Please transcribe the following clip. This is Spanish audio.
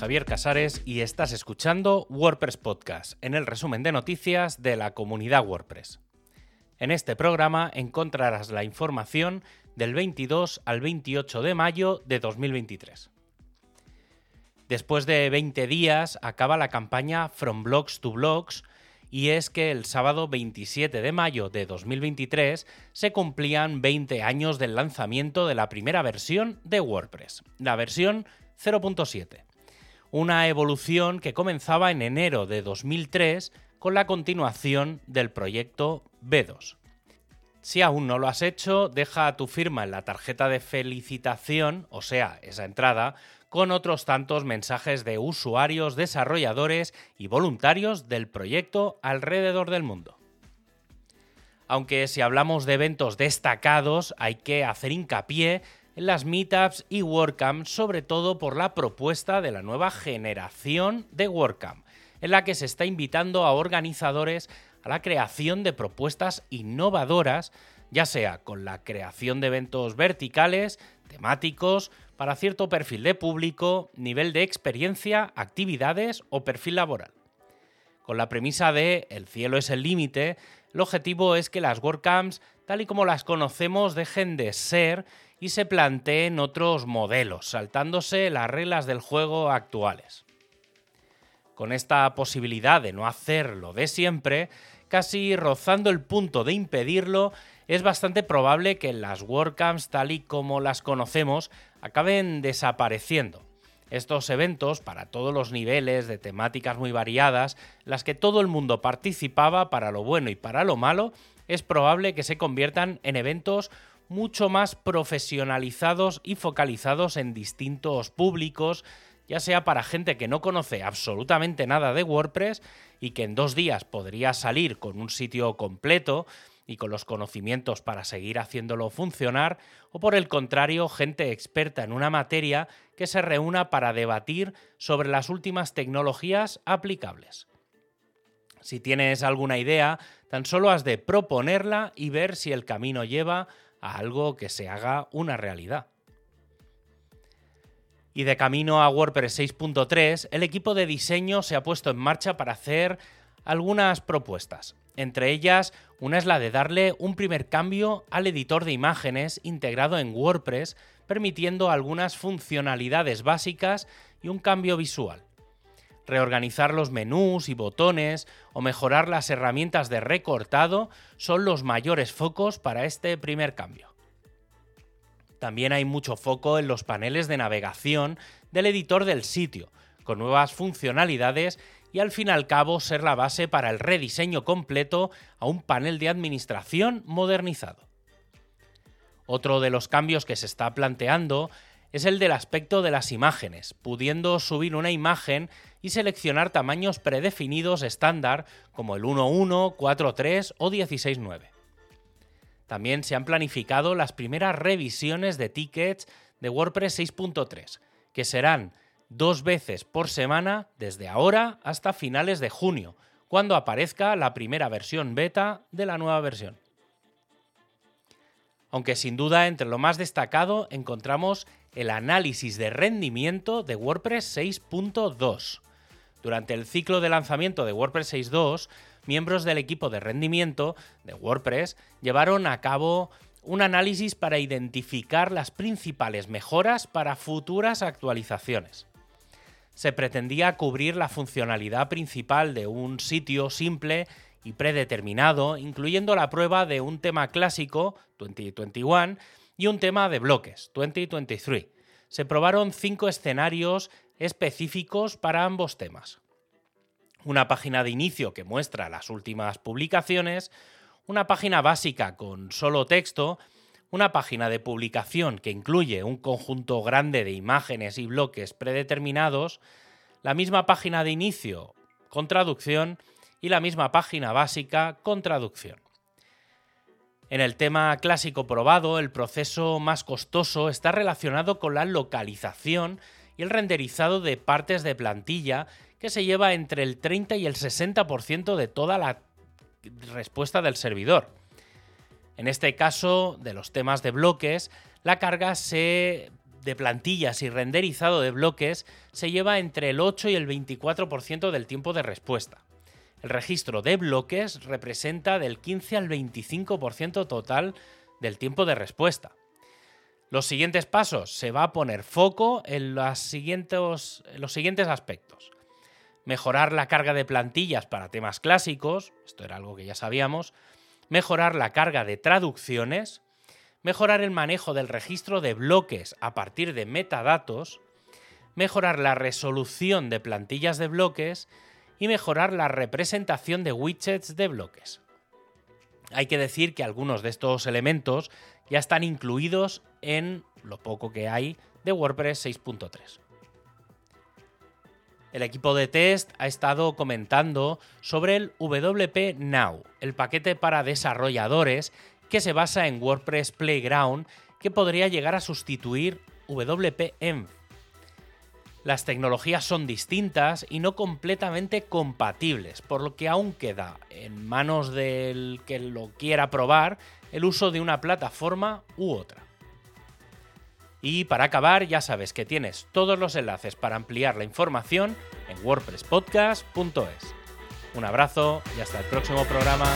Javier Casares y estás escuchando WordPress Podcast, en el resumen de noticias de la comunidad WordPress. En este programa encontrarás la información del 22 al 28 de mayo de 2023. Después de 20 días acaba la campaña From Blogs to Blogs y es que el sábado 27 de mayo de 2023 se cumplían 20 años del lanzamiento de la primera versión de WordPress, la versión 0.7. Una evolución que comenzaba en enero de 2003 con la continuación del proyecto B2. Si aún no lo has hecho, deja tu firma en la tarjeta de felicitación, o sea, esa entrada, con otros tantos mensajes de usuarios, desarrolladores y voluntarios del proyecto alrededor del mundo. Aunque si hablamos de eventos destacados, hay que hacer hincapié las meetups y WordCamp, sobre todo por la propuesta de la nueva generación de WordCamp, en la que se está invitando a organizadores a la creación de propuestas innovadoras, ya sea con la creación de eventos verticales, temáticos, para cierto perfil de público, nivel de experiencia, actividades o perfil laboral. Con la premisa de el cielo es el límite, el objetivo es que las WordCamps, tal y como las conocemos, dejen de ser y se planteen otros modelos, saltándose las reglas del juego actuales. Con esta posibilidad de no hacerlo de siempre, casi rozando el punto de impedirlo, es bastante probable que las WordCamps tal y como las conocemos acaben desapareciendo. Estos eventos, para todos los niveles de temáticas muy variadas, las que todo el mundo participaba para lo bueno y para lo malo, es probable que se conviertan en eventos mucho más profesionalizados y focalizados en distintos públicos, ya sea para gente que no conoce absolutamente nada de WordPress y que en dos días podría salir con un sitio completo y con los conocimientos para seguir haciéndolo funcionar, o por el contrario, gente experta en una materia que se reúna para debatir sobre las últimas tecnologías aplicables. Si tienes alguna idea, tan solo has de proponerla y ver si el camino lleva a algo que se haga una realidad. Y de camino a WordPress 6.3, el equipo de diseño se ha puesto en marcha para hacer algunas propuestas. Entre ellas, una es la de darle un primer cambio al editor de imágenes integrado en WordPress, permitiendo algunas funcionalidades básicas y un cambio visual. Reorganizar los menús y botones o mejorar las herramientas de recortado son los mayores focos para este primer cambio. También hay mucho foco en los paneles de navegación del editor del sitio, con nuevas funcionalidades y al fin y al cabo ser la base para el rediseño completo a un panel de administración modernizado. Otro de los cambios que se está planteando es el del aspecto de las imágenes, pudiendo subir una imagen y seleccionar tamaños predefinidos estándar como el 1.1, 4.3 o 16.9. También se han planificado las primeras revisiones de tickets de WordPress 6.3, que serán dos veces por semana desde ahora hasta finales de junio, cuando aparezca la primera versión beta de la nueva versión. Aunque sin duda entre lo más destacado encontramos el análisis de rendimiento de WordPress 6.2. Durante el ciclo de lanzamiento de WordPress 6.2, miembros del equipo de rendimiento de WordPress llevaron a cabo un análisis para identificar las principales mejoras para futuras actualizaciones. Se pretendía cubrir la funcionalidad principal de un sitio simple y predeterminado, incluyendo la prueba de un tema clásico, 2021, y un tema de bloques, 2023. Se probaron cinco escenarios específicos para ambos temas una página de inicio que muestra las últimas publicaciones, una página básica con solo texto, una página de publicación que incluye un conjunto grande de imágenes y bloques predeterminados, la misma página de inicio con traducción y la misma página básica con traducción. En el tema clásico probado, el proceso más costoso está relacionado con la localización y el renderizado de partes de plantilla que se lleva entre el 30 y el 60% de toda la respuesta del servidor. En este caso, de los temas de bloques, la carga de plantillas y renderizado de bloques se lleva entre el 8 y el 24% del tiempo de respuesta. El registro de bloques representa del 15 al 25% total del tiempo de respuesta. Los siguientes pasos, se va a poner foco en, los siguientes, los siguientes aspectos. Mejorar la carga de plantillas para temas clásicos, esto era algo que ya sabíamos. Mejorar la carga de traducciones. Mejorar el manejo del registro de bloques a partir de metadatos. Mejorar la resolución de plantillas de bloques. Y mejorar la representación de widgets de bloques. Hay que decir que algunos de estos elementos ya están incluidos en lo poco que hay de WordPress 6.3. El equipo de test ha estado comentando sobre el WP Now, el paquete para desarrolladores que se basa en WordPress Playground que podría llegar a sustituir WP Env. Las tecnologías son distintas y no completamente compatibles, por lo que aún queda en manos del que lo quiera probar el uso de una plataforma u otra. Y para acabar, ya sabes que tienes todos los enlaces para ampliar la información en wordpresspodcast.es. Un abrazo y hasta el próximo programa.